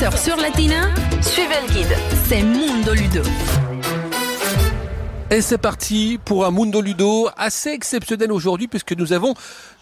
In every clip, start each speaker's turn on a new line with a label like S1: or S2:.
S1: 13h sur Latina, suivez le guide. C'est Mundo Ludo.
S2: Et c'est parti pour un Mundo Ludo assez exceptionnel aujourd'hui puisque nous avons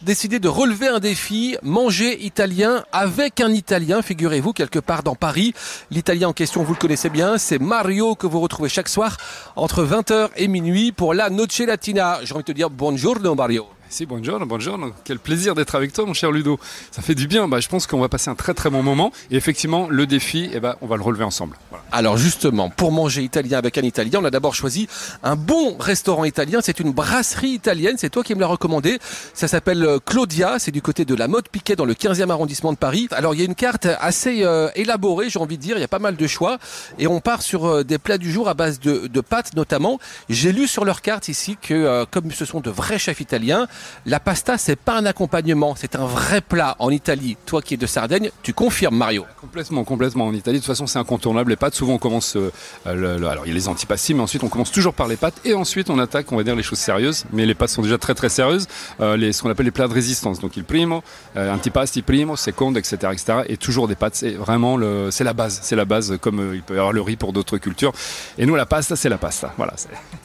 S2: décidé de relever un défi, manger italien avec un Italien, figurez-vous, quelque part dans Paris. L'Italien en question, vous le connaissez bien, c'est Mario que vous retrouvez chaque soir entre 20h et minuit pour la Noche Latina. J'ai envie de te dire bonjour Mario.
S3: Si, bonjour, bonjour. Quel plaisir d'être avec toi, mon cher Ludo. Ça fait du bien. Bah, je pense qu'on va passer un très très bon moment. Et effectivement, le défi, eh ben, on va le relever ensemble.
S2: Alors justement, pour manger italien avec un Italien, on a d'abord choisi un bon restaurant italien. C'est une brasserie italienne. C'est toi qui me l'as recommandé. Ça s'appelle euh, Claudia. C'est du côté de la Motte Piquet dans le 15e arrondissement de Paris. Alors il y a une carte assez euh, élaborée, j'ai envie de dire. Il y a pas mal de choix. Et on part sur euh, des plats du jour à base de, de pâtes notamment. J'ai lu sur leur carte ici que comme ce sont de vrais chefs italiens, la pasta, c'est pas un accompagnement, c'est un vrai plat en Italie. Toi qui es de Sardaigne, tu confirmes, Mario
S3: Complètement, complètement. En Italie, de toute façon, c'est incontournable. Les pâtes, souvent, on commence. Euh, alors, il y a les antipastis, mais ensuite, on commence toujours par les pâtes et ensuite, on attaque, on va dire, les choses sérieuses. Mais les pâtes sont déjà très, très sérieuses. Euh, les, ce qu'on appelle les plats de résistance. Donc, il primo, euh, antipasti primo, secondo, etc., etc. Et toujours des pâtes. C'est vraiment le, c'est la base. C'est la base, comme il peut y avoir le riz pour d'autres cultures. Et nous, la pasta, c'est la pasta. Voilà.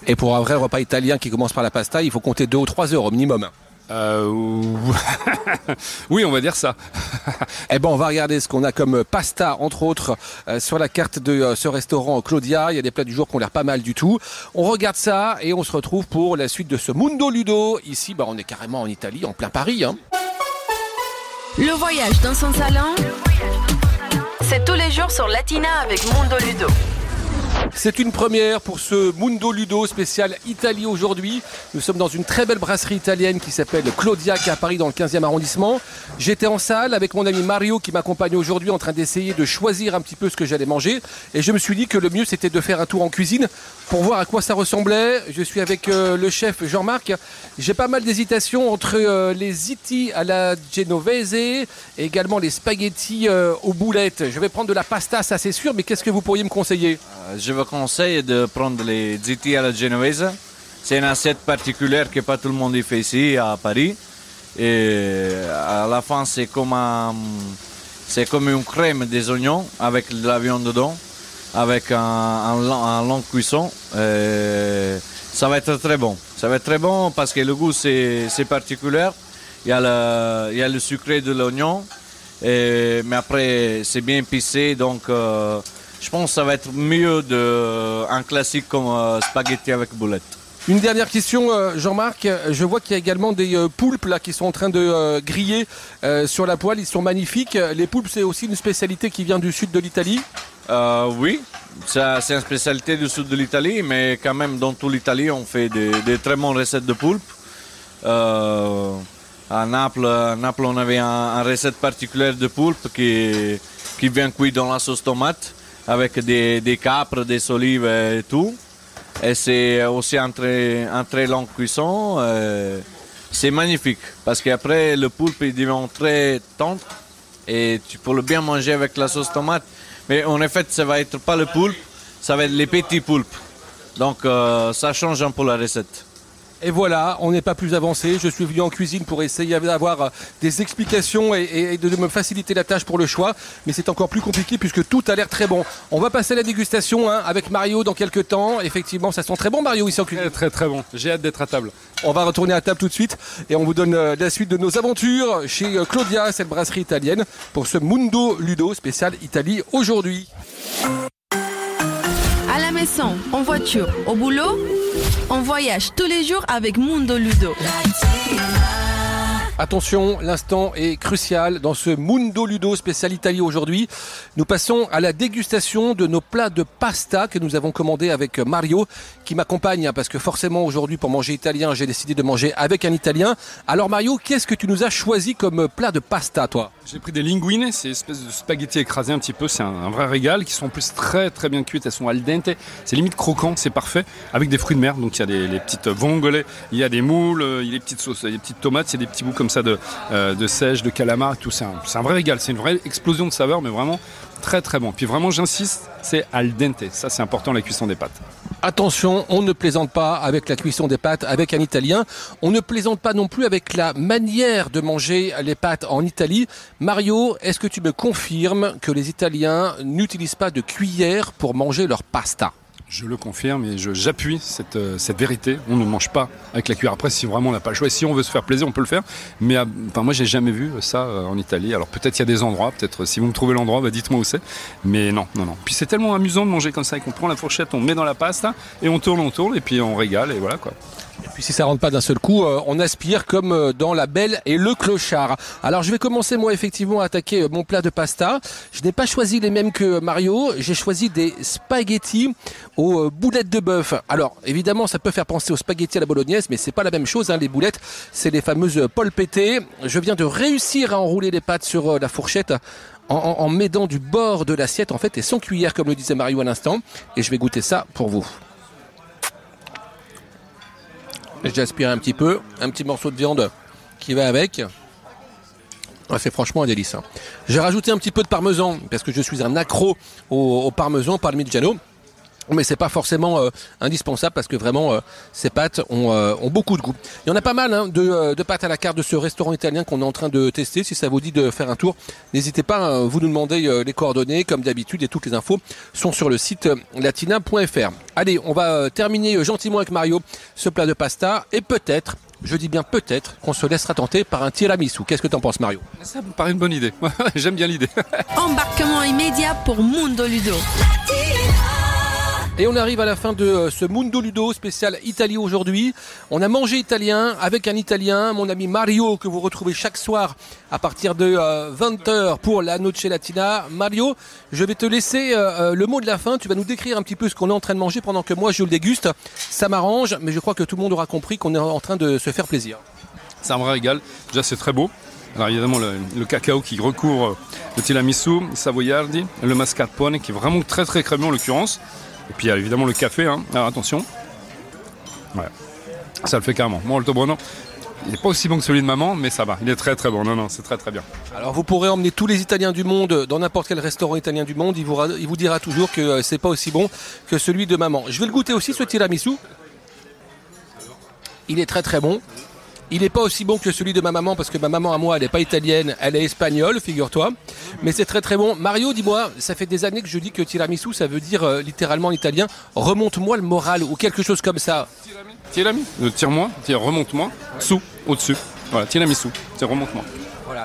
S2: Et pour un vrai repas italien qui commence par la pasta, il faut compter deux ou trois heures au minimum.
S3: Euh, oui, on va dire ça.
S2: eh ben, on va regarder ce qu'on a comme pasta, entre autres, euh, sur la carte de euh, ce restaurant Claudia. Il y a des plats du jour qui ont l'air pas mal du tout. On regarde ça et on se retrouve pour la suite de ce Mundo Ludo. Ici, bah, on est carrément en Italie, en plein Paris. Hein.
S1: Le voyage dans son salon, c'est tous les jours sur Latina avec Mundo Ludo.
S2: C'est une première pour ce Mundo Ludo spécial Italie aujourd'hui. Nous sommes dans une très belle brasserie italienne qui s'appelle Claudia qui est à Paris dans le 15e arrondissement. J'étais en salle avec mon ami Mario qui m'accompagne aujourd'hui en train d'essayer de choisir un petit peu ce que j'allais manger et je me suis dit que le mieux c'était de faire un tour en cuisine pour voir à quoi ça ressemblait. Je suis avec euh, le chef Jean-Marc. J'ai pas mal d'hésitations entre euh, les ziti à la genovese et également les spaghettis euh, aux boulettes. Je vais prendre de la pasta, ça c'est sûr, mais qu'est-ce que vous pourriez me conseiller?
S4: Vous conseille de prendre les ziti à la genovese. C'est une assiette particulière que pas tout le monde y fait ici à Paris. Et à la fin, c'est comme, c'est comme une crème des oignons avec de la viande dedans avec un, un, long cuisson. ça va être très bon. Ça va être très bon parce que le goût c'est particulier. Il y, a le, il y a le sucré de l'oignon, mais après c'est bien épicé donc euh, je pense que ça va être mieux d'un classique comme euh, spaghetti avec boulettes.
S2: Une dernière question, euh, Jean-Marc. Je vois qu'il y a également des poulpes là qui sont en train de griller sur la poêle. Ils sont magnifiques. Les poulpes, c'est aussi une spécialité qui vient du sud de l'Italie?
S4: Euh, oui, c'est une spécialité du sud de l'Italie, mais quand même dans toute l'Italie, on fait des, très bonnes recettes de poulpe. Euh, à, Naples, Naples, on avait une recette particulière de poulpe qui, qui vient cuit dans la sauce tomate avec des, des capres, des olives et tout. Et c'est aussi un très, un très long cuisson. Euh, c'est magnifique parce qu'après le poulpe il devient très tendre et tu peux le bien manger avec la sauce tomate. Mais en effet, ça va être pas le poulpe, ça va être les petits poulpes. Donc euh, ça change un peu la recette.
S2: Et voilà, on n'est pas plus avancé. Je suis venu en cuisine pour essayer d'avoir euh, des explications et, de me faciliter la tâche pour le choix. Mais c'est encore plus compliqué puisque tout a l'air très bon. On va passer à la dégustation hein, avec Mario dans quelques temps. Effectivement, ça sent très bon Mario ici en cuisine.
S3: Très très, bon. J'ai hâte d'être à table.
S2: On va retourner à table tout de suite et on vous donne euh, la suite de nos aventures chez euh, Claudia, cette brasserie italienne, pour ce Mundo Ludo spécial Italie aujourd'hui.
S1: À la maison, en voiture, au boulot on voyage tous les jours avec Mundo Ludo.
S2: Attention, l'instant est crucial dans ce Mundo Ludo spécial Italie aujourd'hui. Nous passons à la dégustation de nos plats de pasta que nous avons commandés avec Mario qui m'accompagne hein, parce que forcément aujourd'hui pour manger italien j'ai décidé de manger avec un italien. Alors Mario, qu'est-ce que tu nous as choisi comme plat de pasta toi?
S3: J'ai pris des linguines, c'est espèce de spaghettis écrasés un petit peu, c'est un, vrai régal qui sont en plus très très bien cuites, elles sont al dente, c'est limite croquant, c'est parfait avec des fruits de mer, donc il y a des les petites vongole, il y a des moules, il y a des petites sauces, il y a des petites tomates, il y a des petits bouts comme ça de, euh, de sèche, de calamar, tout. C'est un, vrai régal. C'est une vraie explosion de saveurs, mais vraiment très très bon. Puis vraiment, j'insiste, c'est al dente. Ça, c'est important, la cuisson des pâtes.
S2: Attention, on ne plaisante pas avec la cuisson des pâtes avec un Italien. On ne plaisante pas non plus avec la manière de manger les pâtes en Italie. Mario, est-ce que tu me confirmes que les Italiens n'utilisent pas de cuillère pour manger leur pasta?
S3: Je le confirme et j'appuie cette, euh, cette vérité. On ne mange pas avec la cuillère. Après, si vraiment on n'a pas le choix, si on veut se faire plaisir, on peut le faire. Mais euh, enfin, moi, j'ai jamais vu ça euh, en Italie. Alors peut-être il y a des endroits. Peut-être si vous me trouvez l'endroit, bah, dites-moi où c'est. Mais non, non, non. Puis c'est tellement amusant de manger comme ça. et qu'on prend la fourchette, on met dans la pasta et on tourne, on tourne et puis on régale et voilà quoi.
S2: Puis si ça rentre pas d'un seul coup, euh, on aspire comme euh, dans La Belle et le Clochard. Alors je vais commencer moi effectivement à attaquer euh, mon plat de pasta. Je n'ai pas choisi les mêmes que Mario, j'ai choisi des spaghettis aux boulettes de bœuf. Alors évidemment ça peut faire penser aux spaghettis à la bolognaise, mais c'est pas la même chose. hein. Les boulettes, c'est les fameuses polpettées. Je viens de réussir à enrouler les pâtes sur la fourchette. En, en, en m'aidant du bord de l'assiette en fait et sans cuillère comme le disait Mario à l'instant et je vais goûter ça pour vous. J'ai aspiré un petit peu, un petit morceau de viande qui va avec. Ah, c'est franchement un délice. hein. J'ai rajouté un petit peu de parmesan parce que je suis un accro au, au parmesan parmigiano. Mais c'est pas forcément euh, indispensable parce que vraiment euh, ces pâtes ont, euh, ont beaucoup de goût. Il y en a pas mal hein, de, de pâtes à la carte de ce restaurant italien qu'on est en train de tester. Si ça vous dit de faire un tour, n'hésitez pas. hein, vous nous demandez euh, les coordonnées comme d'habitude et toutes les infos sont sur le site latina.fr. Allez, on va euh, terminer euh, gentiment avec Mario ce plat de pasta et peut-être, je dis bien peut-être, qu'on se laissera tenter par un tiramisu. Qu'est-ce que t'en penses Mario?
S3: Ça me paraît une bonne idée. J'aime bien l'idée.
S1: Embarquement immédiat pour Mundo Ludo.
S2: Et on arrive à la fin de euh, ce Mundo Ludo spécial Italie aujourd'hui. On a mangé italien avec un Italien, mon ami Mario, que vous retrouvez chaque soir à partir de 20h pour la Noche Latina. Mario, je vais te laisser euh, euh, le mot de la fin. Tu vas nous décrire un petit peu ce qu'on est en train de manger pendant que moi je le déguste. Ça m'arrange, mais je crois que tout le monde aura compris qu'on est en train de se faire plaisir.
S3: Ça me régale. Déjà, c'est très beau. Alors évidemment, le, le cacao qui recouvre euh, le tiramisu, savoyardi, le mascarpone qui est vraiment très très crémeux en l'occurrence. Et puis il y a évidemment le café. hein. Alors attention. Ça le fait carrément. Moi, le Tobrono, il n'est pas aussi bon que celui de maman, mais ça va. Il est très très bon. Non, non, c'est très très bien.
S2: Alors vous pourrez emmener tous les Italiens du monde dans n'importe quel restaurant italien du monde, il vous, il vous dira toujours que euh, c'est pas aussi bon que celui de maman. Je vais le goûter aussi ce tiramisu. Il est très très bon. Il n'est pas aussi bon que celui de ma maman parce que ma maman à moi elle n'est pas italienne, elle est espagnole, figure-toi. Mais c'est très très bon. Mario, dis-moi, ça fait des années que je dis que tiramisu ça veut dire euh, littéralement en italien remonte-moi le moral ou quelque chose comme ça.
S3: Tiramisu. Euh, Tire-moi, tire, remonte-moi. Sous, au-dessus. Voilà, tiramisu. C'est remonte-moi.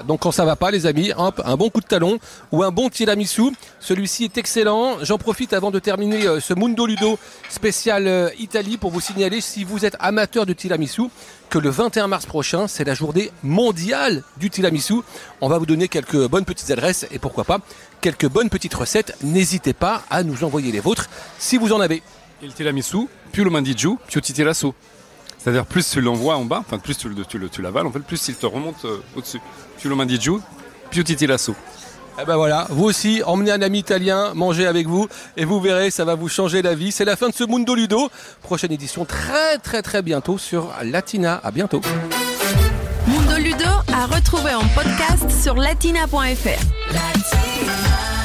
S2: Donc quand ça va pas les amis, un bon coup de talon ou un bon tiramisu, celui-ci est excellent. J'en profite avant de terminer euh, ce Mundo Ludo spécial euh, Italie pour vous signaler si vous êtes amateur de tiramisu que le 21 mars prochain, c'est la journée mondiale du tiramisu. On va vous donner quelques bonnes petites adresses et pourquoi pas quelques bonnes petites recettes. N'hésitez pas à nous envoyer les vôtres si vous en avez.
S3: Et le tiramisu, mangi più ti tira su. C'est-à-dire plus tu l'envoies en bas, enfin plus tu, le, tu, le- tu l'avales, en fait, plus il te remonte euh, au-dessus. Più lo mangi più ti tira su.
S2: Eh ben voilà, vous aussi, emmenez un ami italien, mangez avec vous, et vous verrez, ça va vous changer la vie. C'est la fin de ce Mundo Ludo. Prochaine édition très très très bientôt sur Latina. À bientôt.
S1: Mundo Ludo à retrouver en podcast sur latina.fr.
S5: Latina.